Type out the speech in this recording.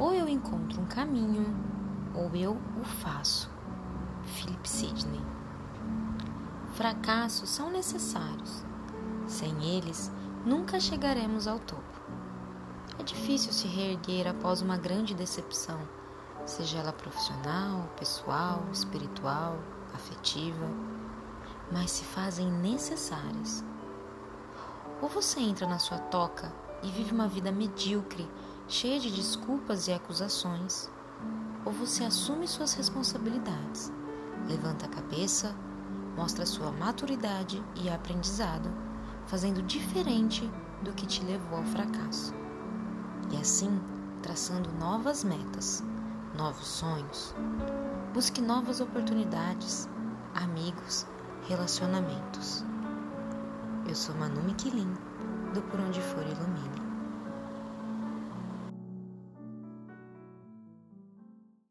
Ou eu encontro um caminho, ou eu o faço. Philip Sidney. Fracassos são necessários. Sem eles, nunca chegaremos ao topo. É difícil se reerguer após uma grande decepção, seja ela profissional, pessoal, espiritual, afetiva, mas se fazem necessárias. Ou você entra na sua toca e vive uma vida medíocre, cheia de desculpas e acusações, ou você assume suas responsabilidades, levanta a cabeça, mostra sua maturidade e aprendizado, fazendo diferente do que te levou ao fracasso. E assim, traçando novas metas, novos sonhos. Busque novas oportunidades, amigos, relacionamentos. Eu sou Manu Miquelin, do Por Onde For Ilumina.